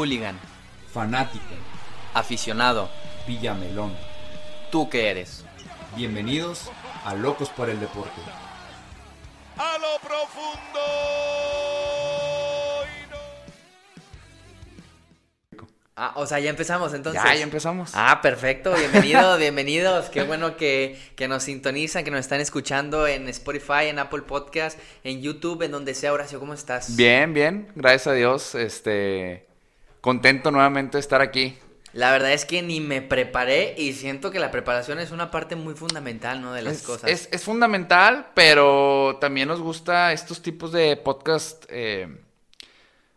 Hooligan. Fanático. Aficionado. Villamelón. ¿Tú qué eres? Bienvenidos a Locos por el Deporte. a lo profundo. y no- Ah, o sea, ya empezamos entonces. Ya, ya empezamos. Ah, perfecto. Bienvenido, bienvenidos. Qué bueno que, que nos sintonizan, que nos están escuchando en Spotify, en Apple Podcast, en YouTube, en donde sea. Horacio, ¿cómo estás? Bien, bien, gracias a Dios. Este, contento nuevamente de estar aquí. La verdad es que ni me preparé y siento que la preparación es una parte muy fundamental, ¿no? De las es, cosas. es- es fundamental, pero también nos gusta estos tipos de podcast. eh,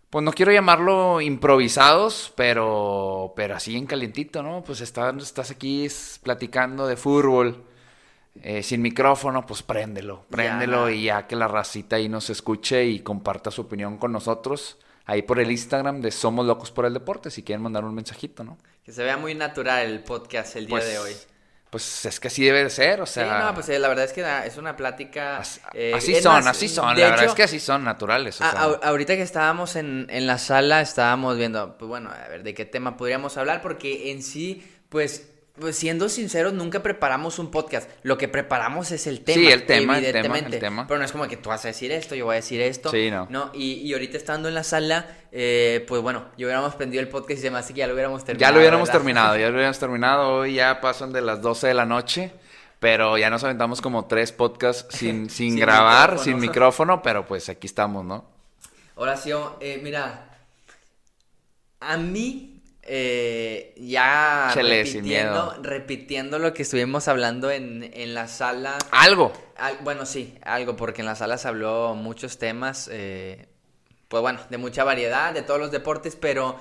pues no quiero llamarlo improvisados, pero, pero así en calientito, ¿no? Pues estás, estás aquí platicando de fútbol. eh, sin micrófono, pues préndelo, préndelo Ya. y ya que la racita ahí nos escuche y comparta su opinión con nosotros. Ahí por el Instagram de Somos Locos por el Deporte, si quieren mandar un mensajito, ¿no? Que se vea muy natural el podcast el día Pues, de hoy. Pues es que así debe de ser, o sea... sí, no, pues eh, la verdad es que es una plática. As- eh, así son, más, así son. La verdad es que así son naturales. o a- sea. a- ahorita que estábamos en, en la sala, estábamos viendo, pues bueno, a ver de qué tema podríamos hablar, porque en sí, pues, pues siendo sinceros, nunca preparamos un podcast. Lo que preparamos es el tema. Sí, el tema, el tema, evidentemente. el tema. Pero no es como que tú vas a decir esto, yo voy a decir esto. Sí, no. y, y ahorita estando en la sala, eh, pues bueno, yo hubiéramos prendido el podcast y me hace que ya lo hubiéramos terminado. ya lo hubiéramos ¿verdad? terminado, ya lo hubiéramos terminado. Hoy ya pasan de las 12 de la noche, pero ya nos aventamos como tres podcasts sin, sin, Sin grabar, micrófono. sin micrófono, pero pues aquí estamos, ¿no? Horacio, eh, mira, a mí, eh, ya repitiendo, repitiendo lo que estuvimos hablando en, en la sala, Algo. al- bueno, sí, algo, porque en la sala se habló muchos temas, eh, pues bueno, de mucha variedad, de todos los deportes, pero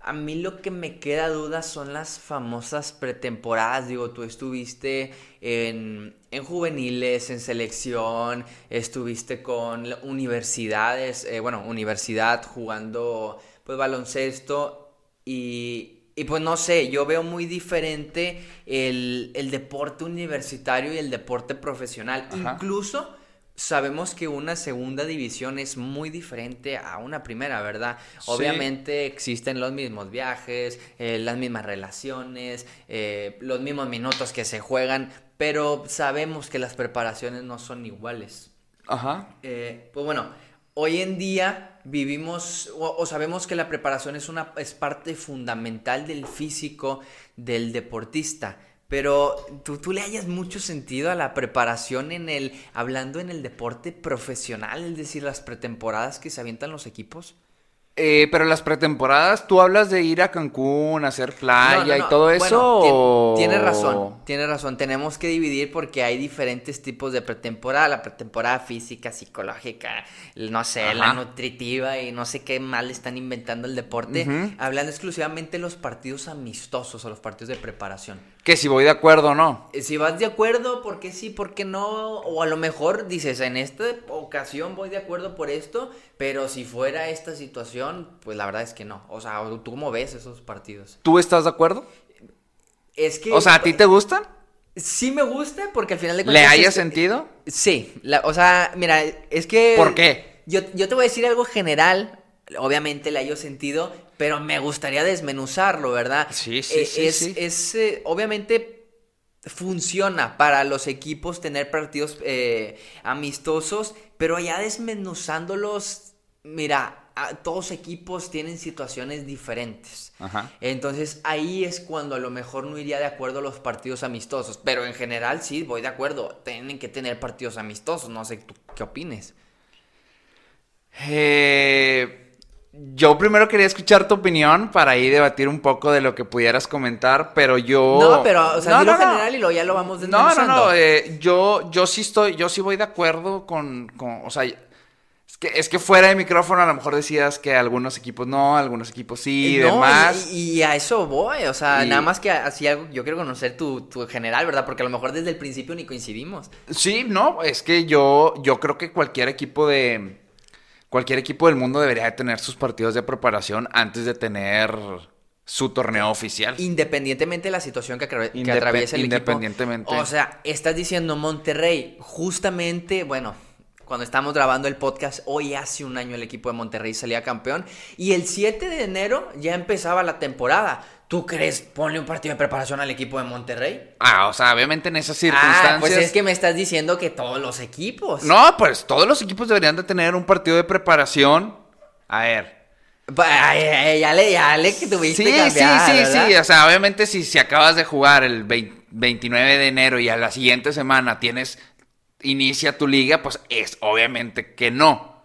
a mí lo que me queda duda son las famosas pretemporadas. Digo, tú estuviste en, en juveniles, en selección, estuviste con universidades, eh, bueno, universidad jugando pues baloncesto y, y pues no sé, yo veo muy diferente el, el deporte universitario y el deporte profesional. Ajá. Incluso sabemos que una segunda división es muy diferente a una primera, ¿verdad? Sí. Obviamente existen los mismos viajes, eh, las mismas relaciones, eh, los mismos minutos que se juegan, pero sabemos que las preparaciones no son iguales. Ajá. Eh, pues bueno, hoy en día vivimos o, sabemos que la preparación es una es parte fundamental del físico del deportista. Pero ¿tú, tú le hayas mucho sentido a la preparación en el, hablando en el deporte profesional, es decir, las pretemporadas que se avientan los equipos. Eh, pero las pretemporadas, ¿tú hablas de ir a Cancún, hacer playa No, no, y todo eso? Bueno, Tienes razón, tienes razón. Tenemos que dividir porque hay diferentes tipos de pretemporada. La pretemporada física, psicológica, no sé, la nutritiva y no sé qué mal están inventando el deporte. Hablando exclusivamente de los partidos amistosos o los partidos de preparación. Que si voy de acuerdo o no. Eh, Si vas de acuerdo, ¿por qué sí, por qué no? O a lo mejor dices, en esta ocasión voy de acuerdo por esto, pero si fuera esta situación, pues la verdad es que no. O sea, ¿tú cómo ves esos partidos? ¿Tú estás de acuerdo? Es que... O sea, ¿a ti te gustan? Sí me gusta porque al final de ¿Le cuentas... haya es- sentido? Sí, la- o sea, mira, es que... ¿Por qué? Yo, yo te voy a decir algo general, obviamente le hallo sentido, pero me gustaría desmenuzarlo, ¿verdad? Sí, sí, Eh, sí, Es, sí. es, eh, obviamente funciona para los equipos tener partidos eh, amistosos, pero ya desmenuzándolos, mira, todos equipos tienen situaciones diferentes. Ajá. Entonces ahí es cuando a lo mejor no iría de acuerdo a los partidos amistosos. Pero en general sí, voy de acuerdo. Tienen que tener partidos amistosos. No sé, ¿tú qué opines? Eh, yo primero quería escuchar tu opinión para ahí debatir un poco de lo que pudieras comentar, pero yo... No, pero, o sea, No, no, no. general y luego ya lo vamos No, no, no, eh, yo, yo sí estoy, yo sí voy de acuerdo con, con, o sea, que, es que fuera de micrófono a lo mejor decías que algunos equipos no, algunos equipos sí y Eh, no, demás. Y, y a eso voy, o sea, Y- nada más que así algo, yo quiero conocer tu, tu general, ¿verdad? Porque a lo mejor desde el principio ni coincidimos. Sí, no, es que yo, yo creo que cualquier equipo de, cualquier equipo del mundo debería de tener sus partidos de preparación antes de tener su torneo oficial. Independientemente de la situación que, atraviesa el equipo. independientemente. O sea, estás diciendo Monterrey, justamente, bueno, cuando estamos grabando el podcast, hoy hace un año el equipo de Monterrey salía campeón. Y el 7 de enero ya empezaba la temporada. ¿Tú crees ponle un partido de preparación al equipo de Monterrey? Ah, o sea, obviamente en esas circunstancias. Ah, pues es que me estás diciendo que todos los equipos. No, pues todos los equipos deberían de tener un partido de preparación. A ver. Ay, ay, ya le, ya le que tuviste Sí, cambiar, sí, sí, ¿verdad? sí. O sea, obviamente si, si acabas de jugar el 20 29 de enero y a la siguiente semana tienes. Inicia tu liga, pues es obviamente que no.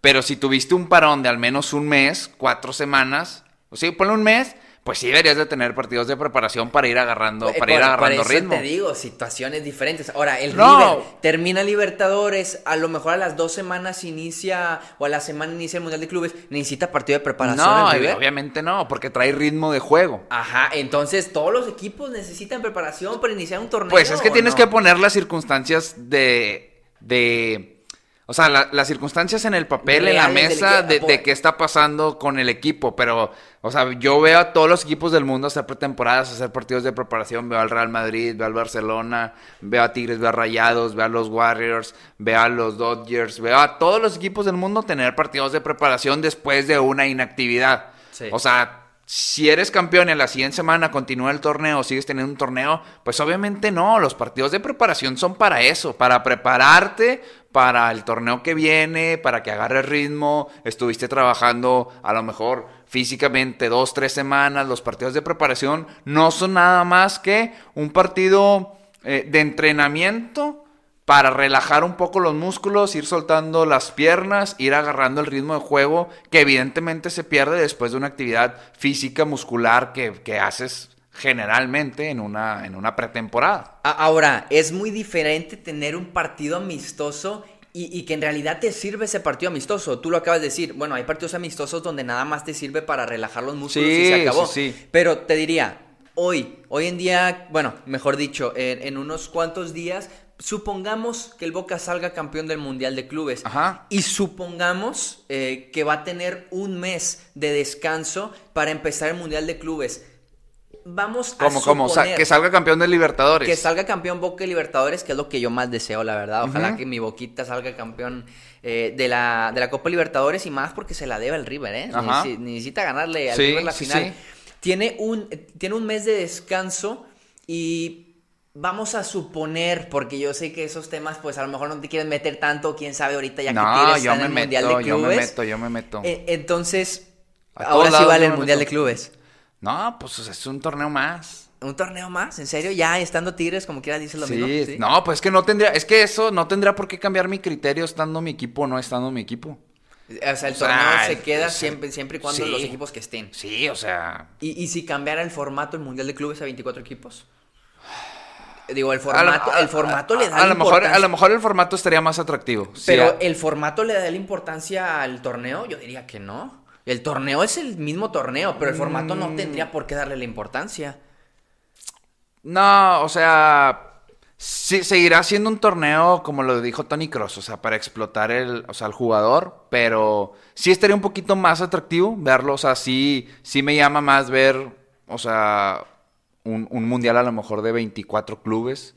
Pero si tuviste un parón de al menos un mes, cuatro semanas, o sea, ponle un mes, pues sí deberías de tener partidos de preparación para ir agarrando, Eh, para ir por- agarrando por eso ritmo. te digo, situaciones diferentes. Ahora, el No. River termina Libertadores, a lo mejor a las dos semanas inicia, o a la semana inicia el Mundial de Clubes, necesita partido de preparación No, el River. obviamente no, porque trae ritmo de juego. Ajá, entonces todos los equipos necesitan preparación para iniciar un torneo. Pues es que ¿o tienes no? que poner las circunstancias de. de o sea, la- las circunstancias en el papel, en la mesa, de, de qué está pasando con el equipo. Pero, o sea, yo veo a todos los equipos del mundo hacer pretemporadas, hacer partidos de preparación. Veo al Real Madrid, veo al Barcelona, veo a Tigres, veo a Rayados, veo a los Warriors, veo a los Dodgers, veo a todos los equipos del mundo tener partidos de preparación después de una inactividad. Sí. O sea, si eres campeón a la siguiente semana continúa el torneo, sigues teniendo un torneo, pues obviamente no, los partidos de preparación son para eso, para prepararte para el torneo que viene, para que agarres ritmo, estuviste trabajando a lo mejor físicamente dos, tres semanas, los partidos de preparación no son nada más que un partido eh, de entrenamiento para relajar un poco los músculos, ir soltando las piernas, ir agarrando el ritmo de juego que evidentemente se pierde después de una actividad física, muscular que, que haces generalmente en una, en una pretemporada. Ahora, es muy diferente tener un partido amistoso y, y que en realidad te sirve ese partido amistoso. Tú lo acabas de decir. Bueno, hay partidos amistosos donde nada más te sirve para relajar los músculos y se acabó. sí, sí. Pero te diría, hoy, hoy en día, bueno, mejor dicho, en, en unos cuantos días, supongamos que el Boca salga campeón del Mundial de Clubes. Ajá. Y supongamos eh, que va a tener un mes de descanso para empezar el Mundial de Clubes. Vamos a sa- suponer- que salga campeón de Libertadores. que salga campeón Boca y Libertadores, que es lo que yo más deseo, la verdad. Ojalá que mi Boquita salga campeón eh, de, la, de la Copa Libertadores y más porque se la debe al River, ¿eh? Necesita ganarle al Sí, River la sí, final. sí. Tiene, un, tiene un mes de descanso y vamos a suponer, porque yo sé que esos temas, pues a lo mejor no te quieren meter tanto, quién sabe ahorita ya que no, yo está en me el meto, Mundial de yo me Clubes. meto, yo me meto. Eh, entonces, ahora sí vale el me Mundial meto. de Clubes. No, pues es un torneo más. ¿Un torneo más? ¿En serio? Ya estando Tigres, como quiera, dices lo Sí, mismo. ¿Sí? no, pues es que no tendría, es que eso no tendría por qué cambiar mi criterio estando mi equipo o no estando mi equipo. O sea, el O sea, torneo se queda o sea, siempre, siempre y cuando sí. los equipos que estén. Sí, o sea, ¿Y, y si cambiara el formato el Mundial de Clubes a 24 equipos? Digo, el formato, a- el formato a- le da a la lo mejor a lo mejor el formato estaría más atractivo. Pero el formato le da la importancia al torneo, yo diría que no. El torneo es el mismo torneo, pero el formato no Mm. tendría por qué darle la importancia. No, o sea, sí, seguirá siendo un torneo como lo dijo Tony Cross, o sea, para explotar el, o sea, al jugador, pero sí estaría un poquito más atractivo verlo, o sea, sí, sí me llama más ver, o sea, un, un mundial a lo mejor de 24 clubes,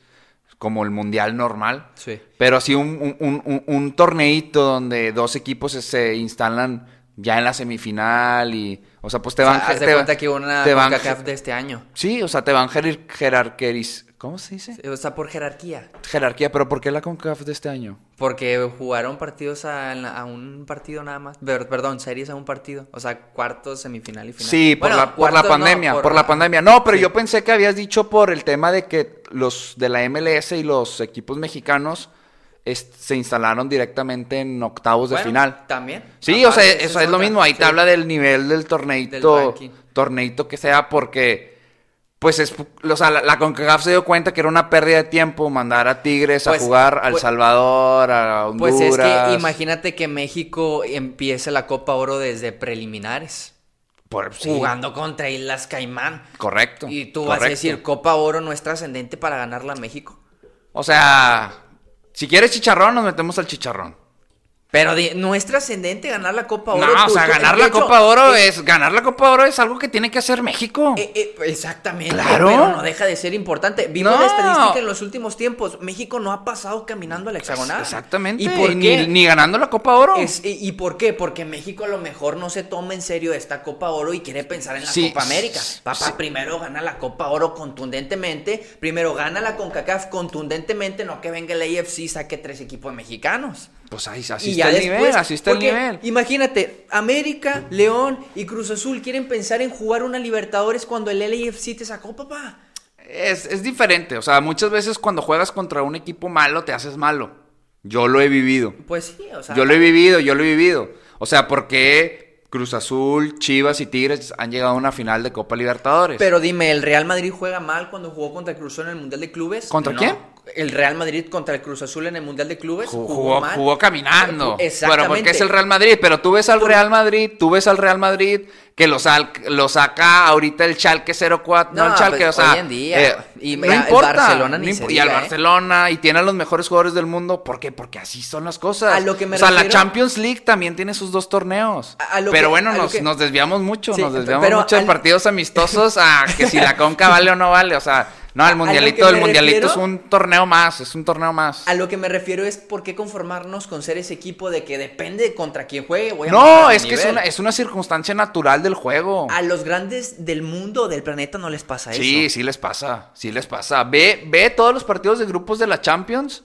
como el mundial normal. Sí. Pero así un, un, un, torneito donde dos equipos se, instalan ya en la semifinal y, o sea, pues te O van... haz de cuenta que una te van- de este año. Sí, o sea, te van jerar- jerarqueriz... ¿Cómo se dice? O sea, por jerarquía. Jerarquía, pero ¿por qué la CONCACAF de este año? Porque jugaron partidos a, a un partido nada más. Perdón, series a un partido. O sea, cuartos, semifinal y final. Sí, por, la, por la cuartos no, pandemia, por, la la- pandemia. No, pero Sí. yo pensé que habías dicho por el tema de que los de la MLS y los equipos mexicanos se instalaron directamente en octavos de final. También. Sí, o sea, eso es lo mismo. Ahí Sí. te habla del nivel del torneito, Del torneito que sea, porque, pues, es, o sea, la, la CONCACAF se dio cuenta que era una pérdida de tiempo mandar a Tigres Pues, a jugar al pues- Salvador, a Honduras. Pues es que imagínate que México empiece la Copa Oro desde preliminares. Por- sí, Jugando contra Islas Caimán. Correcto. Y tú vas a decir, Copa Oro no es trascendente para ganarla a México. O sea, si quieres chicharrón, nos metemos al chicharrón. Pero de- no es trascendente ganar la Copa Oro. No, o sea, ganar la hecho, Copa Oro es ganar la Copa Oro es algo que tiene que hacer México. Eh, eh, exactamente, Claro. pero no deja de ser importante. Vimos No. la estadística en los últimos tiempos. México no ha pasado caminando al hexagonal. Exactamente. ¿Y por ni, qué? ni ganando la Copa Oro. Es- y, y por qué? Porque México a lo mejor no se toma en serio esta Copa Oro y quiere pensar en la Sí, Copa América. sí. Papá, primero gana la Copa Oro contundentemente, primero gana la CONCACAF contundentemente, no que venga el AFC y saque tres equipos mexicanos. Pues ahí, así está el nivel, así está el nivel. Imagínate, América, León y Cruz Azul quieren pensar en jugar una Libertadores cuando el LAFC te sacó, papá. Es, es diferente, o sea, muchas veces cuando juegas contra un equipo malo te haces malo. Yo lo he vivido. Pues sí, o sea. Yo lo he vivido, yo lo he vivido. O sea, porque Cruz Azul, Chivas y Tigres han llegado a una final de Copa Libertadores. Pero dime, ¿el Real Madrid juega mal cuando jugó contra Cruz Azul en el Mundial de Clubes? ¿Contra No. quién? El Real Madrid contra el Cruz Azul en el Mundial de Clubes Jugó, jugó, jugó, mal. jugó caminando. Exactamente. Pero porque es el Real Madrid. Pero tú ves al Real Madrid, tú ves al Real Madrid que lo, sal- lo saca ahorita el Chalque 04. No, No, el Chalque, pues, o sea. hoy en día. Y no el importa. Barcelona ni no se y al ¿eh? Barcelona y tiene a los mejores jugadores del mundo. ¿Por qué? Porque así son las cosas. A lo que me o sea, la Champions League también tiene sus dos torneos. A- a lo pero que- bueno, nos, que- nos desviamos mucho. Sí, nos desviamos pero mucho de al- partidos amistosos a que si la Conca vale o no vale. O sea, no, el mundialito, el mundialito es un torneo más. Es un torneo más. A lo que me refiero es por qué conformarnos con ser ese equipo de que depende de contra quién juegue. Voy a No, es que es una, es una circunstancia natural del juego. A los grandes del mundo, del planeta, no les pasa Sí, eso. sí les pasa, sí les pasa. Ve, ve todos los partidos de grupos de la Champions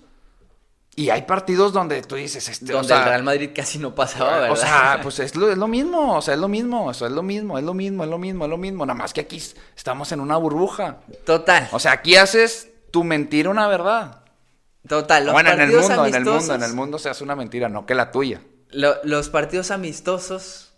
y hay partidos donde tú dices, este, Donde o sea, el Real Madrid casi no pasaba, ¿verdad? o sea, pues es lo, es lo mismo, o sea, es lo mismo, eso es lo mismo, es lo mismo, es lo mismo, es lo mismo, nada más que aquí estamos en una burbuja. Total, O sea, aquí haces tu mentira una verdad. total. Los bueno, en el mundo, en el mundo, en el mundo se hace una mentira, no que la tuya. Lo- los partidos amistosos,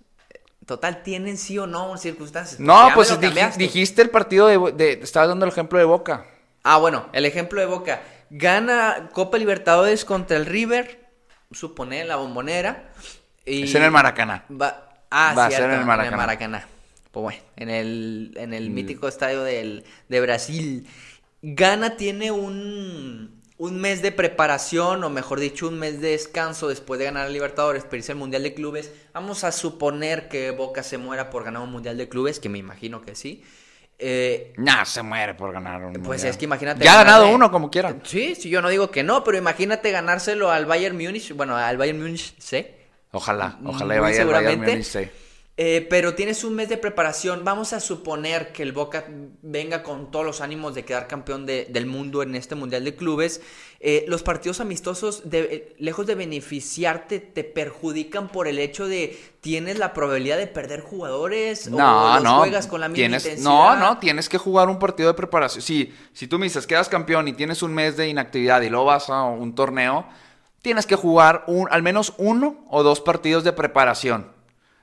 total, tienen sí o no circunstancias. No, pues dij- dijiste el partido de, de estabas dando el ejemplo de Boca. Ah, bueno, el ejemplo de Boca. Gana Copa Libertadores contra el River, supone la bombonera. Y Es en el Maracaná. Va, ah, Va a cierto, ser en el Maracaná. Maracaná. Pues bueno, en el, en el Mm. mítico estadio del, de Brasil. Gana tiene un, un mes de preparación, o mejor dicho, un mes de descanso después de ganar el Libertadores, pero irse al Mundial de Clubes. Vamos a suponer que Boca se muera por ganar un Mundial de Clubes, que me imagino que sí. Eh, Nah, se muere por ganar un pues mundial. es que imagínate. Ya ha ganado ganarle- uno como quiera. Sí, sí, yo no digo que no, pero imagínate ganárselo al Bayern Múnich. Bueno, al Bayern Múnich, sí. Ojalá, ojalá Muy vaya el Bayern. Múnich, sí. Eh, pero tienes un mes de preparación. Vamos a suponer que el Boca venga con todos los ánimos de quedar campeón de- del mundo en este Mundial de Clubes. Eh, los partidos amistosos, de- eh, lejos de beneficiarte, te perjudican por el hecho de tienes la probabilidad de perder jugadores No, o los no. juegas con la misma tienes, intensidad. No, no, tienes que jugar un partido de preparación. Si, si tú me dices, quedas campeón y tienes un mes de inactividad y luego vas a un torneo, tienes que jugar un, al menos uno o dos partidos de preparación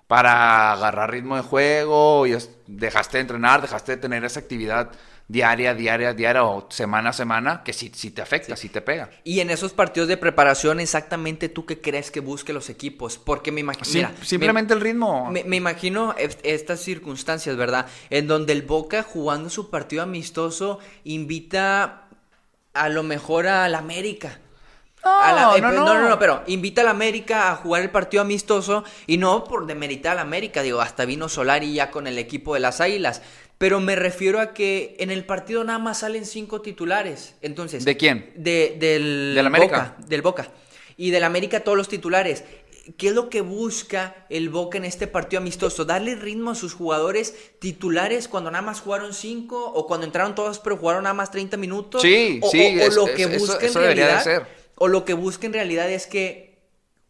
para agarrar ritmo de juego y dejaste de entrenar, dejaste de tener esa actividad diaria, diaria, diaria o semana a semana que sí, sí te afecta, sí te pega. Y en esos partidos de preparación, exactamente tú qué crees que busque los equipos. Porque me imagino. Sim- simplemente el ritmo. Me, me imagino est- estas circunstancias, ¿verdad? En donde el Boca jugando su partido amistoso invita a lo mejor al América. A la- No, eh, no, pe- no. no, no, pero invita al América a jugar el partido amistoso y no por demeritar al América, digo, hasta vino Solari ya con el equipo de las Águilas, pero me refiero a que en el partido nada más salen cinco titulares, entonces... ¿De quién? De, del ¿Del América? Boca, del Boca. Y del América todos los titulares. ¿Qué es lo que busca el Boca en este partido amistoso? ¿Darle ritmo a sus jugadores titulares cuando nada más jugaron cinco? ¿O cuando entraron todos pero jugaron nada más 30 minutos? Sí, o, sí, o- o es- lo es- que eso- busca en eso debería de ser. O lo que busca en realidad es que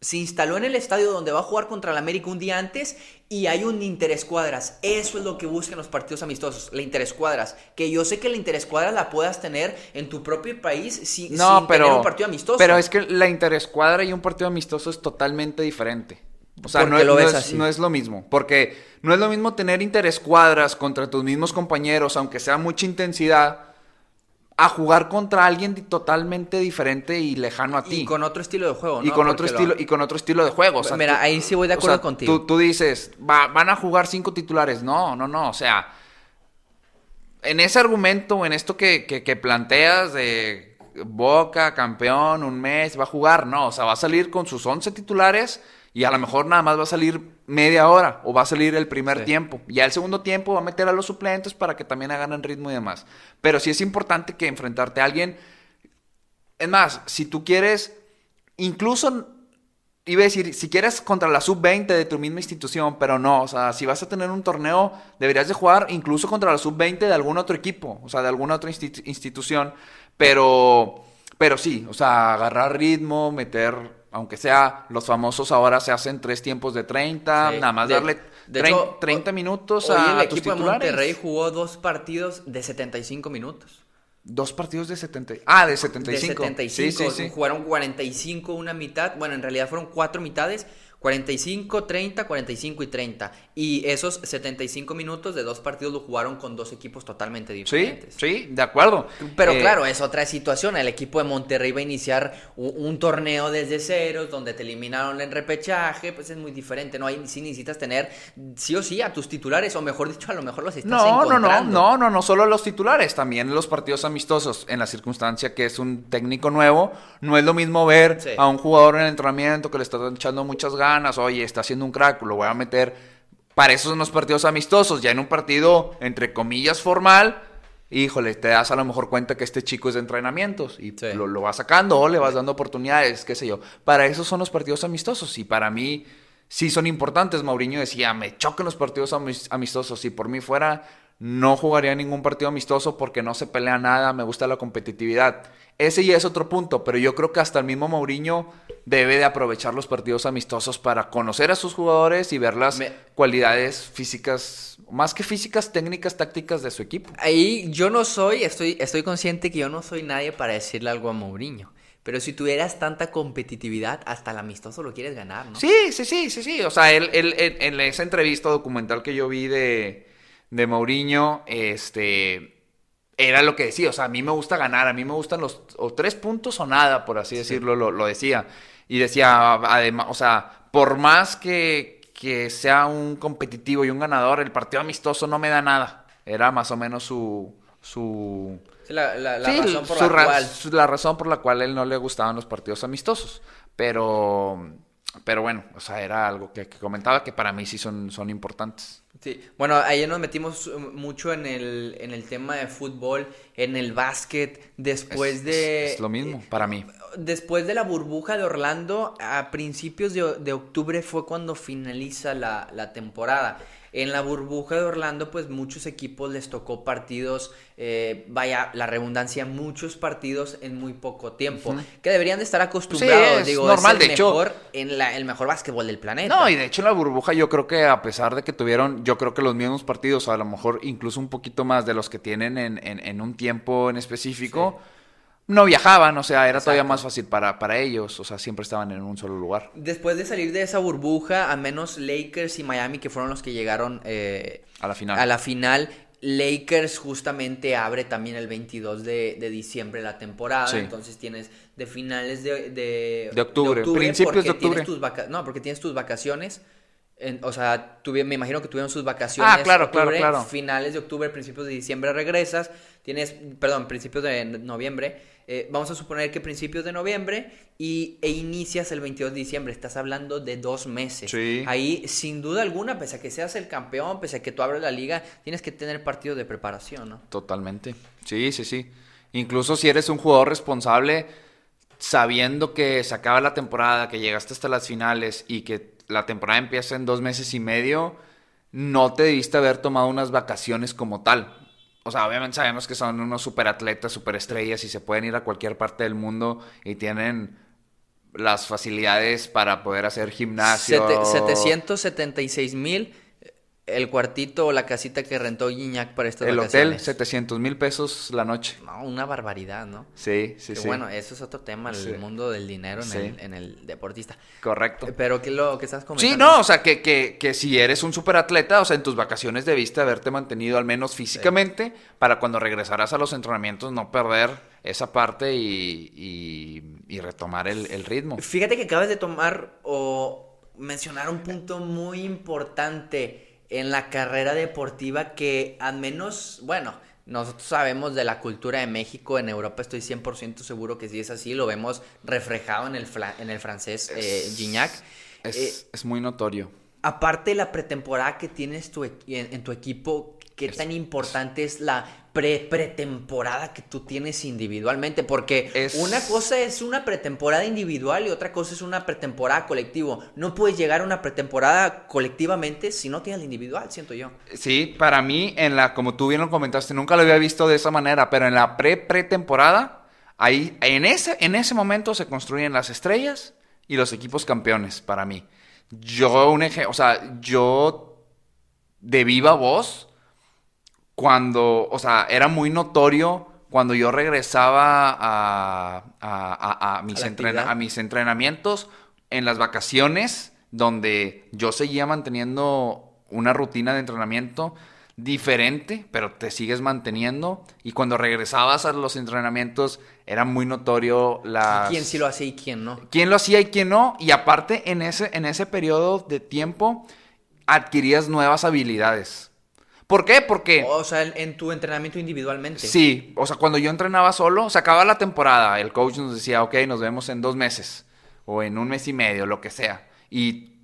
se instaló en el estadio donde va a jugar contra el América un día antes y hay un interescuadras. Eso es lo que buscan los partidos amistosos, la interescuadras. Que yo sé que la interescuadras la puedas tener en tu propio país si- sin, No, pero. tener un partido amistoso. Pero es que la interescuadra y un partido amistoso es totalmente diferente. O sea, ¿Por no, lo es, así? no es lo mismo. Porque no es lo mismo tener interescuadras contra tus mismos compañeros, aunque sea mucha intensidad, a jugar contra alguien totalmente diferente y lejano a ti. Y con otro estilo de juego, ¿no? Y con otro lo- estilo, y con otro estilo de juego. o sea, Mira, tú- ahí sí voy de o acuerdo sea, contigo. Tú, tú dices, "Va- van a jugar cinco titulares. No, no, no. O sea, en ese argumento, en esto que, que- que planteas de Boca, campeón, un mes, va a jugar. No, o sea, va a salir con sus 11 titulares y a lo mejor nada más va a salir media hora o va a salir el primer Sí. tiempo. Ya el segundo tiempo va a meter a los suplentes para que también hagan ritmo y demás. Pero sí es importante que enfrentarte a alguien. Es más, si tú quieres, incluso iba a decir, si quieres contra la sub-20 de tu misma institución, pero no, o sea, si vas a tener un torneo, deberías de jugar incluso contra la sub-20 de algún otro equipo, o sea, de alguna otra insti- institución, pero, pero sí, o sea, agarrar ritmo, meter, aunque sea, los famosos ahora se hacen tres tiempos de 30, Sí. nada más De- darle de hecho, 30 minutos Hoy a, el tus equipo de. Monterrey jugó dos partidos de 75 minutos. Dos partidos de 70. Ah, de 75. De 75. Sí, sí, sí. Jugaron 45 una mitad. Bueno, en realidad fueron cuatro mitades. 45, 30, 45 y 30. Y esos 75 minutos de dos partidos lo jugaron con dos equipos totalmente Sí, diferentes. sí, de acuerdo. Pero Eh, claro, es otra situación. El equipo de Monterrey va a iniciar un, un torneo desde ceros, donde te eliminaron en repechaje, pues es muy diferente, ¿no? Ahí sí necesitas tener sí o sí a tus titulares, o mejor dicho, a lo mejor los estás No, no, no, encontrando. no, no, no solo los titulares, también los partidos amistosos, en la circunstancia que es un técnico nuevo, no es lo mismo ver Sí. a un jugador en el entrenamiento que le está echando muchas ganas, oye, está haciendo un crack, lo voy a meter, para eso son los partidos amistosos, ya en un partido, entre comillas, formal, híjole, te das a lo mejor cuenta que este chico es de entrenamientos y Sí. lo, lo vas sacando o le vas dando oportunidades, qué sé yo, para eso son los partidos amistosos y para mí sí son importantes. Mauriño decía, me chocan los partidos amis- amistosos. Si por mí fuera, no jugaría ningún partido amistoso porque no se pelea nada, me gusta la competitividad. Ese ya es otro punto, pero yo creo que hasta el mismo Mauriño debe de aprovechar los partidos amistosos para conocer a sus jugadores y ver las Me- cualidades físicas, más que físicas, técnicas, tácticas de su equipo. Ahí yo no soy, estoy, estoy consciente que yo no soy nadie para decirle algo a Mourinho. Pero si tuvieras tanta competitividad, hasta el amistoso lo quieres ganar, ¿no? Sí, sí, sí, sí, sí. O sea, él, él- él- en esa entrevista documental que yo vi de, de Mourinho, este, era lo que decía. O sea, a mí me gusta ganar, a mí me gustan los o tres puntos o nada, por así decirlo, lo, lo decía. Y decía, además, o sea, por más que, que sea un competitivo y un ganador, el partido amistoso no me da nada. Era más o menos su... su la, la- la Sí, razón por la cual. la razón por la cual él no le gustaban los partidos amistosos. Pero, pero bueno, o sea, era algo que, que comentaba que para mí sí son, son importantes. Sí. Bueno, ayer nos metimos uh, mucho en el, en el tema de fútbol, en el básquet, después Es- de... es- es lo mismo para mí. Después de la burbuja de Orlando, a principios de, de octubre fue cuando finaliza la, la temporada. En la burbuja de Orlando, pues muchos equipos les tocó partidos, eh, vaya, la redundancia, muchos partidos en muy poco tiempo, que deberían de estar acostumbrados, es digo, normal, es el de hecho- mejor, en la, el mejor básquetbol del planeta. No, y de hecho en la burbuja yo creo que a pesar de que tuvieron, yo creo que los mismos partidos, a lo mejor incluso un poquito más de los que tienen en, en- en un tiempo en específico, no viajaban, o sea, era todavía más fácil para, para ellos, o sea, siempre estaban en un solo lugar. Después de salir de esa burbuja, a menos Lakers y Miami, que fueron los que llegaron eh, A la final. a la final, Lakers justamente abre también el 22 de, de diciembre la temporada. Sí. Entonces tienes de finales de, de, De octubre, principios porque de octubre. tienes tus vaca- no, porque tienes tus vacaciones. en- o sea, me imagino que tuvieron sus vacaciones. Ah, claro, claro, octubre, claro. Finales de octubre, principios de diciembre regresas. Tienes, perdón, principios de noviembre. Eh, vamos a suponer que principios de noviembre y, e inicias el 22 de diciembre. Estás hablando de dos meses. Sí. Ahí, sin duda alguna, pese a que seas el campeón, pese a que tú abres la liga, tienes que tener partido de preparación, ¿no? Totalmente. Sí, sí, sí. Incluso si eres un jugador responsable, sabiendo que se acaba la temporada, que llegaste hasta las finales y que la temporada empieza en dos meses y medio, no te debiste haber tomado unas vacaciones como tal. O sea, obviamente sabemos que son unos superatletas, superestrellas y se pueden ir a cualquier parte del mundo y tienen las facilidades para poder hacer gimnasio. Sete- 776 mil el cuartito o la casita que rentó Guiñac para estas El hotel, vacaciones. 700 mil pesos la noche. No, una barbaridad, ¿no? Sí, sí, Que sí. Bueno, eso es otro tema, el Sí. mundo del dinero en, Sí. el, en el deportista. Correcto. Pero, ¿qué lo que estás comentando? Sí, no, o sea, que, que, que si eres un superatleta, o sea, en tus vacaciones debiste haberte mantenido al menos físicamente para cuando regresaras a los entrenamientos no perder esa parte y, y- y retomar el, el ritmo. Fíjate que acabas de tomar o mencionar un punto muy importante en la carrera deportiva que al menos, bueno, nosotros sabemos de la cultura de México, en Europa estoy 100% seguro que sí es así, lo vemos reflejado en el, en el francés eh, Gignac. Es, Eh, es muy notorio. Aparte de la pretemporada que tienes tu, en tu equipo, ¿qué tan importante es la pre pretemporada que tú tienes individualmente? Porque Es- una cosa es una pretemporada individual y otra cosa es una pretemporada colectivo. No puedes llegar a una pretemporada colectivamente si no tienes la individual, siento yo. Sí, para mí, en la, como tú bien lo comentaste, nunca lo había visto de esa manera, pero en la pre-pretemporada, ahí, en ese, en ese momento se construyen las estrellas y los equipos campeones, para mí. Yo, un ejemplo, o sea, yo de viva voz, cuando, o sea, era muy notorio cuando yo regresaba a, a- a- a mis, entrena- entrenamientos en las vacaciones, donde yo seguía manteniendo una rutina de entrenamiento diferente, pero te sigues manteniendo. Y cuando regresabas a los entrenamientos, era muy notorio la... ¿Quién sí lo hace y quién no? quién lo hacía y quién no. Y aparte, en ese, en ese periodo de tiempo, adquirías nuevas habilidades. ¿Por qué? Porque... O sea, en, tu entrenamiento individualmente. Sí, o sea, cuando yo entrenaba solo, se acababa la temporada, el coach nos decía, ok, nos vemos en dos meses, o en un mes y medio, lo que sea. Y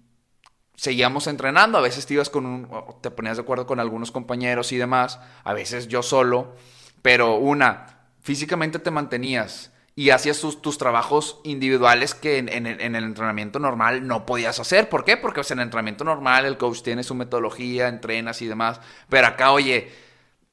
seguíamos entrenando, a veces te ibas con un, te ponías de acuerdo con algunos compañeros y demás, a veces yo solo, pero una, físicamente te mantenías y hacías tus, tus trabajos individuales que en, en el- en el entrenamiento normal no podías hacer. ¿Por qué? Porque pues, en el entrenamiento normal el coach tiene su metodología, entrenas y demás, pero acá, oye,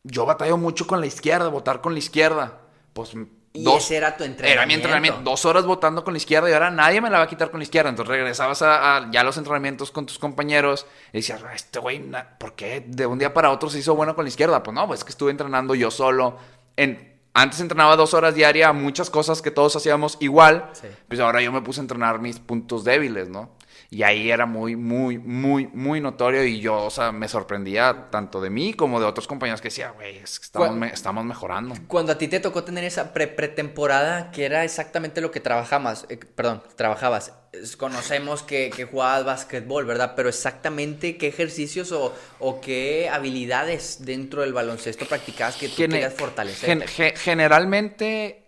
yo batallo mucho con la izquierda, votar con la izquierda. Pues Y dos, ese era tu era mi entrenamiento. entrenamiento. Dos horas votando con la izquierda y ahora nadie me la va a quitar con la izquierda. Entonces regresabas a, a ya los entrenamientos con tus compañeros y decías, "Ah, este güey, ¿por qué de un día para otro se hizo bueno con la izquierda? Pues no, pues es que estuve entrenando yo solo. En, antes entrenaba dos horas diaria, muchas cosas que todos hacíamos igual. Sí. Pues ahora yo me puse a entrenar mis puntos débiles, ¿no? Y ahí era muy, muy, muy, muy notorio y yo, o sea, me sorprendía tanto de mí como de otros compañeros que decía, güey, es que estamos, ¿Cuál- me- estamos mejorando. Cuando a ti te tocó tener esa pre pretemporada, que era exactamente lo que trabajabas, eh, perdón, trabajabas. Conocemos que, que jugabas básquetbol, ¿verdad? Pero exactamente qué ejercicios o, o qué habilidades dentro del baloncesto practicabas que tú Gene- querías fortalecer. gen- ge- generalmente,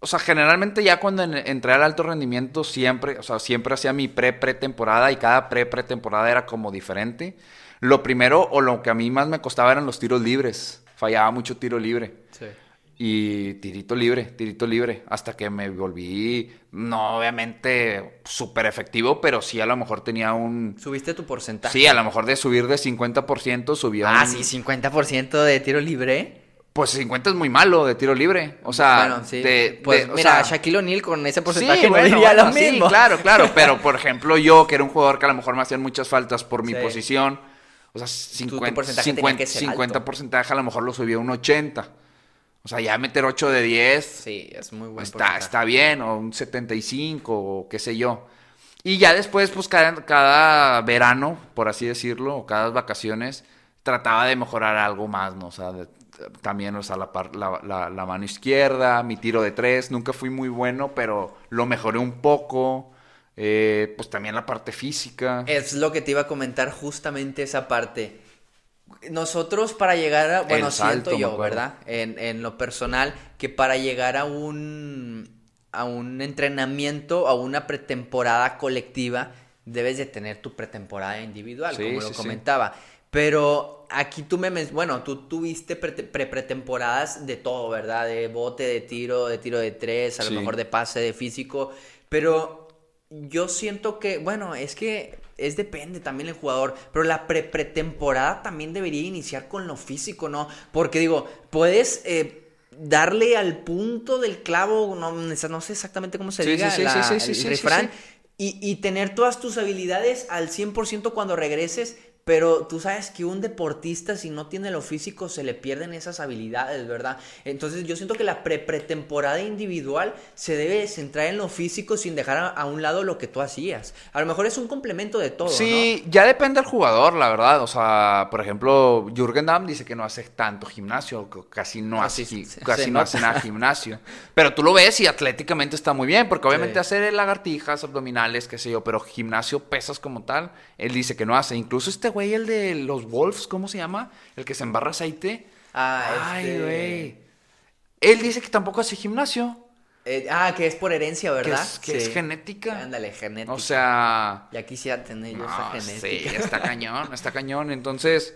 o sea, generalmente ya cuando en- entré al alto rendimiento siempre, o sea, siempre hacía mi pre-pretemporada y cada pre-pretemporada era como diferente. Lo primero o lo que a mí más me costaba eran los tiros libres. Fallaba mucho tiro libre. Sí. Y tirito libre, tirito libre, hasta que me volví, no obviamente súper efectivo, pero sí a lo mejor tenía un... ¿Subiste tu porcentaje? Sí, a lo mejor de subir de 50% subía Ah, un- sí, 50% de tiro libre. Pues 50 es muy malo de tiro libre. O sea, bueno, sí. de- pues de- o mira, sea, Shaquille O'Neal con ese porcentaje sí, no bueno, diría lo bueno, sí, mismo. claro, claro. Pero, por ejemplo, yo, que era un jugador que a lo mejor me hacían muchas faltas por mi posición, o sea, tu 50, porcentaje tenía que ser 50 alto. porcentaje a lo mejor lo subía a un 80. O sea, ya meter 8 de 10 Sí, es muy buen está, está bien, o un 75, o qué sé yo. Y ya después, pues cada, cada verano, por así decirlo, o cada vacaciones, trataba de mejorar algo más, ¿no? O sea, de- también, o sea, la, par- la, la- la mano izquierda, mi tiro de tres, nunca fui muy bueno, pero lo mejoré un poco. Eh, pues también la parte física. Es lo que te iba a comentar justamente esa parte. Nosotros para llegar a, bueno, salto, siento yo. ¿verdad? En, en lo personal, que para llegar a un, a un entrenamiento, a una pretemporada colectiva, debes de tener tu pretemporada individual, Sí, como sí, lo sí. comentaba. Pero aquí tú me, bueno, tú tuviste pre, pre- pretemporadas de todo, ¿verdad? De bote, de tiro, de tiro de tres, a lo mejor de pase, de físico, pero yo siento que, bueno, es que es depende también el jugador, pero la pre pretemporada también debería iniciar con lo físico, ¿no? Porque digo, puedes eh, darle al punto del clavo, no, no sé exactamente cómo se diga el refrán. Y, y tener todas tus habilidades al 100% cuando regreses, pero tú sabes que un deportista si no tiene lo físico se le pierden esas habilidades, ¿verdad? Entonces yo siento que la pre pretemporada individual se debe centrar en lo físico sin dejar a, a un lado lo que tú hacías. A lo mejor es un complemento de todo, Sí, ya depende del jugador, la verdad. O sea, por ejemplo, Jürgen Damm dice que no hace tanto gimnasio, casi no hace, casi se no hace nada gimnasio. Pero tú lo ves y atléticamente está muy bien, porque obviamente Sí. hacer lagartijas, abdominales, qué sé yo, pero gimnasio, pesas como tal, él dice que no hace. Incluso este güey, el de los Wolves, ¿cómo se llama? El que se embarra aceite. Ah, Ay, este- güey. Él dice que tampoco hace gimnasio. Eh, ah, que es por herencia, Que ¿verdad? es, que es genética. Ándale, genética. O sea. Ya quisiera tener yo esa genética. sí, está cañón, está cañón. Entonces,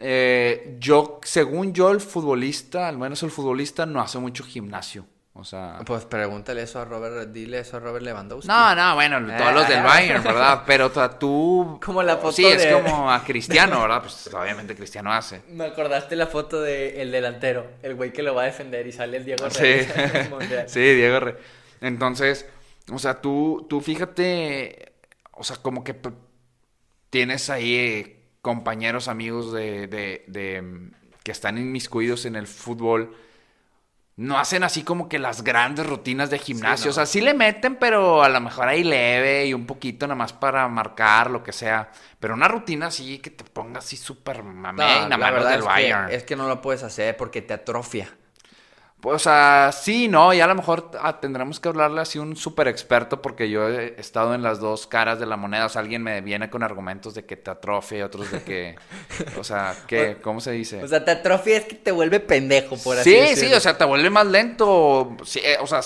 eh, yo, según yo, el futbolista, al menos el futbolista, no hace mucho gimnasio. O sea. Pues pregúntale eso a Robert, dile eso a Robert Lewandowski. No, no, bueno, todos los del. Bayern, ¿verdad? Pero tú. Como la foto Sí, es de- como a Cristiano, ¿verdad? Pues obviamente Cristiano hace. Me acordaste la foto del delantero, el güey que lo va a defender y sale el Diego Sí, Reyes Mundial. sí, Diego Re- Entonces, o sea, tú, tú fíjate, o sea, como que tienes ahí eh, compañeros, amigos de, de, de, que están inmiscuidos en el fútbol. No hacen así como que las grandes rutinas de gimnasio. no. O sea, sí le meten, pero a lo mejor ahí leve y un poquito nada más para marcar, lo que sea. Pero una rutina así que te ponga así súper mamey, No, nada más verdad del es Bayern. que, es que no lo puedes hacer porque te atrofia. Pues, o sea, sí, no, y a lo mejor ah, tendremos que hablarle así un súper experto porque yo he estado en las dos caras de la moneda. O sea, alguien me viene con argumentos de que te atrofia y otros de que, o sea, que, ¿cómo se dice? O sea, te atrofia es que te vuelve pendejo, por así sí, decirlo. sí, o sea, te vuelve más lento. sí, eh, o sea,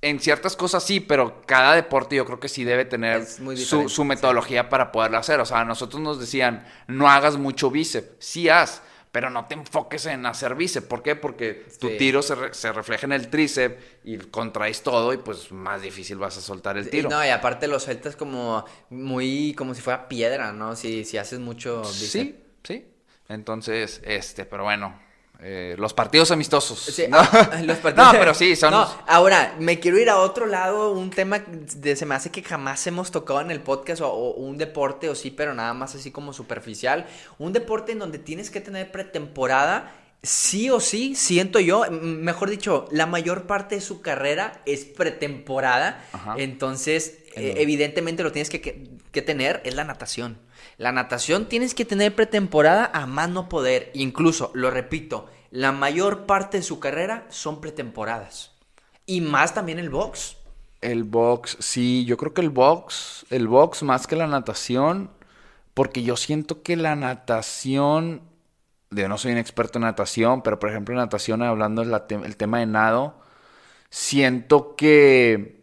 en ciertas cosas sí, pero cada deporte yo creo que sí debe tener su, sí. metodología para poderlo hacer. O sea, a nosotros nos decían, no hagas mucho bíceps. Sí haz, pero no te enfoques en hacer bíceps. ¿Por qué? Porque tu tiro se, re- se refleja en el tríceps y contraes todo y pues más difícil vas a soltar el Y tiro. no, y aparte lo sueltas como muy, como si fuera piedra, ¿no? Si, si haces mucho bíceps. sí, sí. Entonces, este, pero bueno, eh, los partidos amistosos. Sí, ¿no? ah, los partidos- No, pero sí, son... No, ahora, me quiero ir a otro lado, un tema de se me hace que jamás hemos tocado en el podcast, o, o un deporte, o sí, pero nada más así como superficial. Un deporte en donde tienes que tener pretemporada, sí o sí, siento yo, mejor dicho, la mayor parte de su carrera es pretemporada. Ajá. Entonces, ¿En eh, evidentemente lo tienes que, que- que tener, es la natación. La natación tienes que tener pretemporada a más no poder. Incluso, lo repito, la mayor parte de su carrera son pretemporadas. Y más también el box. El box, sí, yo creo que el box, el box más que la natación, porque yo siento que la natación, yo no soy un experto en natación, pero por ejemplo en natación, hablando del el tema de nado, siento que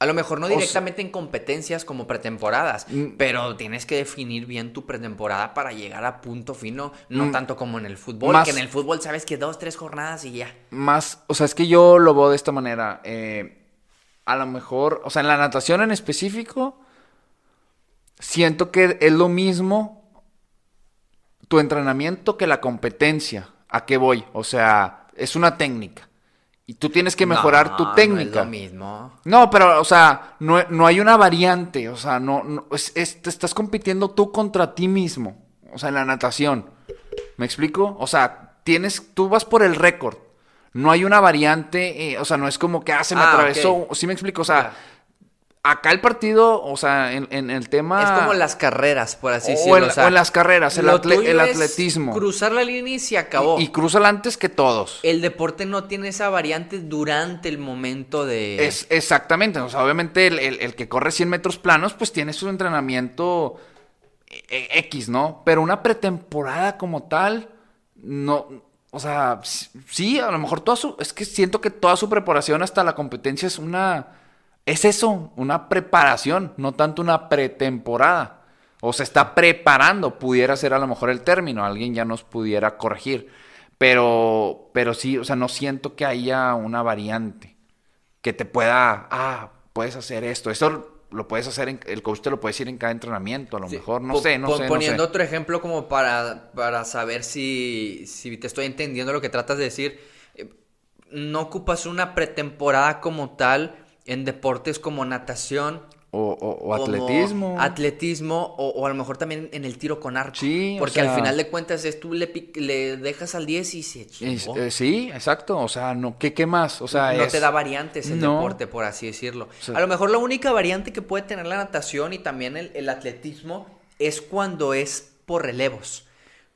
A lo mejor no sea- directamente en competencias como pretemporadas, Mm. pero tienes que definir bien tu pretemporada para llegar a punto fino, no Mm. tanto como en el fútbol, Más- que en el fútbol sabes que dos, tres jornadas y ya. más, o sea, es que yo lo veo de esta manera, eh, a lo mejor, o sea, en la natación en específico, siento que es lo mismo tu entrenamiento que la competencia. ¿A qué voy? O sea, es una técnica. Y tú tienes que mejorar No, tu no es técnica. lo mismo. No, pero, o sea, no, no hay una variante. O sea, no, no- es- es- te estás compitiendo tú contra ti mismo. O sea, en la natación. ¿Me explico? O sea, tienes, tú vas por el récord. No hay una variante, eh, o sea, no es como que, ah, se me Ah, atravesó. ¿Sí me explico? O sea. Acá el partido, o sea, en, en el tema... Es como las carreras, por así decirlo. o sea, o en las carreras, el, atle- el atletismo. Cruzar la línea y se acabó. Y, y crúzala antes que todos. El deporte no tiene esa variante durante el momento de... Es exactamente, o sea, obviamente el, el- el que corre 100 metros planos, pues tiene su entrenamiento eh, X, ¿no? Pero una pretemporada como tal, no, o sea, sí, a lo mejor toda su, es que siento que toda su preparación hasta la competencia es una, es eso, una preparación, no tanto una pretemporada. O se está preparando, pudiera ser a lo mejor el término, alguien ya nos pudiera corregir. Pero, pero sí, o sea, no siento que haya una variante que te pueda, ah, puedes hacer esto. Esto lo puedes hacer, en- el coach te lo puede decir en cada entrenamiento, a lo Sí, mejor, no sé, no sé. no Poniendo sé. otro ejemplo como para, para saber si, si te estoy entendiendo lo que tratas de decir. eh, No ocupas una pretemporada como tal en deportes como natación. O, o- atletismo. Atletismo o, o a lo mejor también en el tiro con arco. Sí, Porque sea- al final de cuentas es tú le, le dejas al 10 y se chingó. eh, sí, exacto. O sea, no, ¿qué, qué más? O sea, no es- te da variantes el No. deporte, por así decirlo. sea- a lo mejor la única variante que puede tener la natación y también el, el atletismo es cuando es por relevos.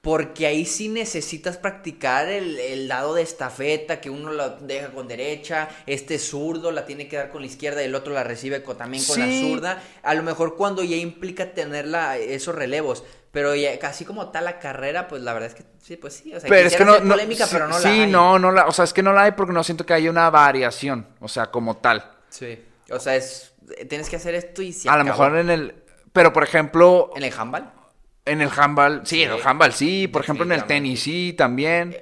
Porque ahí sí necesitas practicar el, el dado de estafeta, que uno lo deja con derecha, este zurdo la tiene que dar con la izquierda y el otro la recibe con- también con la Sí. zurda. A lo mejor cuando ya implica tener la- esos relevos. Pero ya casi como tal la carrera, pues la verdad es que sí, pues sí. O sea, Pero es que no, no- polémica, sí, pero no la sí, hay. no, no la, o sea, es que no la hay porque no siento que haya una variación, o sea, como tal. Sí. O sea, es, tienes que hacer esto y se a lo mejor en el, pero por ejemplo, ¿En el handball? En el handball, sí, en el handball sí, por ejemplo en el tenis sí, también.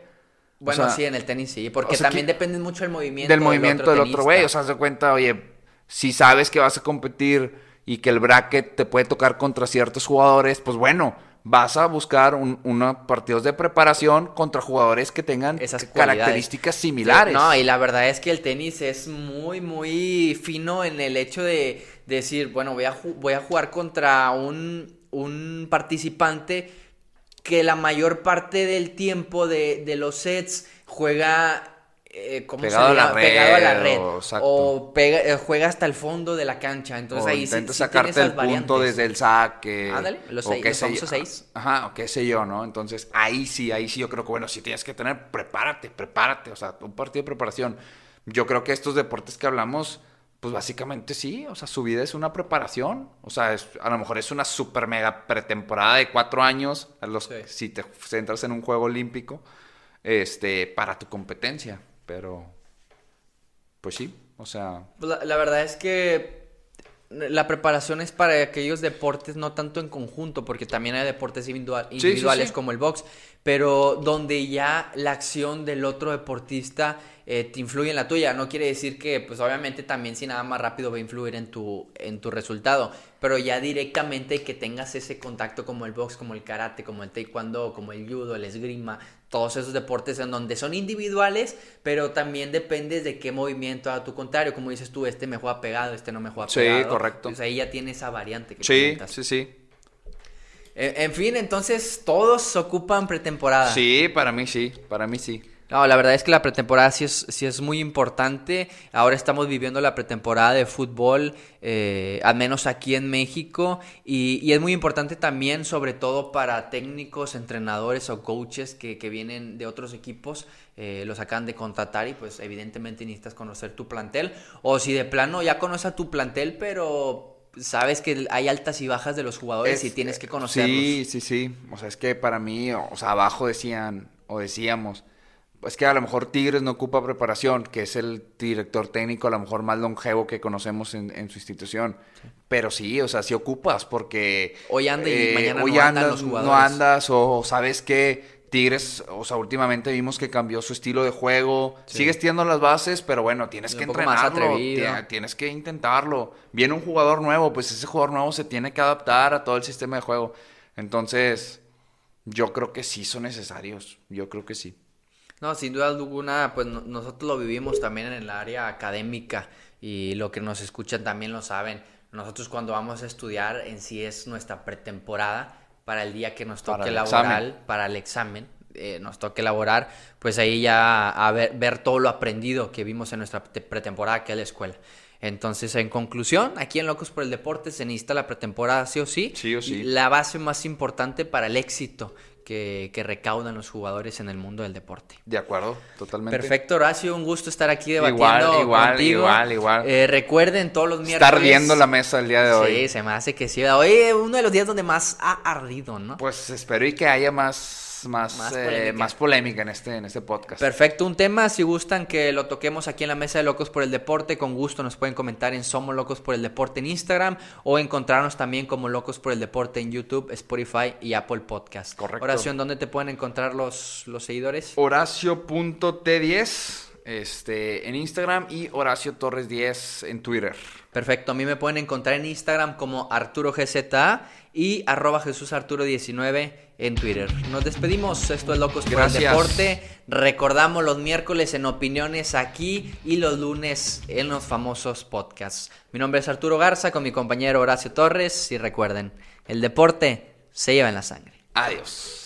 Bueno, O sea, sí, en el tenis sí, porque o sea, también depende mucho del movimiento del movimiento del otro güey. O sea, de cuenta, oye, si sabes que vas a competir y que el bracket te puede tocar contra ciertos jugadores, pues bueno, vas a buscar un, unos partidos de preparación contra jugadores que tengan Esas características similares. Sí, no, y la verdad es que el tenis es muy, muy fino en el hecho de decir, bueno, voy a, voy a jugar contra un, un participante que la mayor parte del tiempo de, de los sets juega... eh, ¿cómo Pegado se a la llama? Pegado a la red, red. o- exacto. O pega- eh, juega hasta el fondo de la cancha. Entonces o ahí sí, sí sacarte esas el punto variantes. desde el saque. Ándale, los o seis- los famosos seis. Ajá, o qué sé yo, ¿no? Entonces, ahí sí, ahí sí yo creo que, bueno, si tienes que tener, prepárate, prepárate, o sea, un partido de preparación. Yo creo que estos deportes que hablamos, pues básicamente sí, o sea, su vida es una preparación, o sea, es- a lo mejor es una super mega pretemporada de cuatro años, a los, Sí. si te centras en un juego olímpico, este, para tu competencia, pero, pues sí, o sea... Pues la, la verdad es que la preparación es para aquellos deportes no tanto en conjunto, porque también hay deportes individual- sí, individuales sí. como el box, pero donde ya la acción del otro deportista eh, te influye en la tuya. No quiere decir que, pues obviamente también si nada más rápido va a influir en tu, en tu resultado, pero ya directamente que tengas ese contacto como el box, como el karate, como el taekwondo, como el judo, el esgrima, todos esos deportes en donde son individuales, pero también dependes de qué movimiento a tu contrario. Como dices tú, este me juega pegado, este no me juega Sí, pegado. correcto. Pues ahí ya tiene esa variante que Sí, comentas. sí, sí. En, en fin, entonces todos ocupan pretemporada. Sí, para mí sí, para mí sí. No, la verdad es que la pretemporada sí es, sí es muy importante. Ahora estamos viviendo la pretemporada de fútbol, eh, al menos aquí en México, y, y es muy importante también, sobre todo para técnicos, entrenadores o coaches que, que vienen de otros equipos, eh, los acaban de contratar y pues evidentemente necesitas conocer tu plantel, o si de plano ya conoces a tu plantel, pero sabes que hay altas y bajas de los jugadores y Es- tienes que conocerlos. Sí, sí, sí. O sea, es que para mí, o sea, abajo decían, o decíamos, pues que a lo mejor Tigres no ocupa preparación, que es el director técnico a lo mejor más longevo que conocemos en, en su institución. Pero sí, o sea, sí ocupas, porque... eh, Hoy anda y mañana hoy no andas, los No jugadores. andas, o, o sabes que Tigres, o sea, últimamente vimos que cambió su estilo de juego. Sigues teniendo las bases, pero bueno, tienes Es que entrenarlo. Tienes que intentarlo. Viene un jugador nuevo, pues ese jugador nuevo se tiene que adaptar a todo el sistema de juego. Entonces, yo creo que sí son necesarios. Yo creo que sí. No, sin duda alguna, pues no- nosotros lo vivimos también en el área académica y lo que nos escuchan también lo saben. Nosotros cuando vamos a estudiar en sí es nuestra pretemporada para el día que nos Para toque el laboral, examen. para el examen, eh, nos toque elaborar, pues ahí ya a ver, ver todo lo aprendido que vimos en nuestra te- pretemporada que es la escuela. Entonces, en conclusión, aquí en Locos por el Deporte se necesita la pretemporada sí o sí. Sí o sí. y La base más importante para el éxito que, que recaudan los jugadores en el mundo del deporte. De acuerdo, totalmente. Perfecto, Horacio, un gusto estar aquí Igual, debatiendo igual, contigo. igual, igual. Eh, recuerden todos los miércoles. Estar viendo la mesa el día de hoy. Sí, se me hace que sí. Hoy es uno de los días donde más ha ardido, ¿no? Pues espero y que haya más, más, Más eh, polémica. más polémica en este, en este podcast. Perfecto, un tema, si gustan que lo toquemos aquí en la mesa de Locos por el Deporte, con gusto nos pueden comentar en Somos Locos por el Deporte en Instagram o encontrarnos también como Locos por el Deporte en YouTube, Spotify y Apple Podcast. Correcto. Oración, ¿dónde te pueden encontrar los, los seguidores? Horacio.t10 este, en Instagram y Horacio Torres 10 en Twitter. Perfecto, a mí me pueden encontrar en Instagram como Arturo GZA y arroba Jesús Arturo 19 en Twitter. Nos despedimos, esto es Locos por el. Deporte. Recordamos los miércoles en opiniones aquí y los lunes en los famosos podcasts. Mi nombre es Arturo Garza con mi compañero Horacio Torres y recuerden, el deporte se lleva en la sangre. Adiós.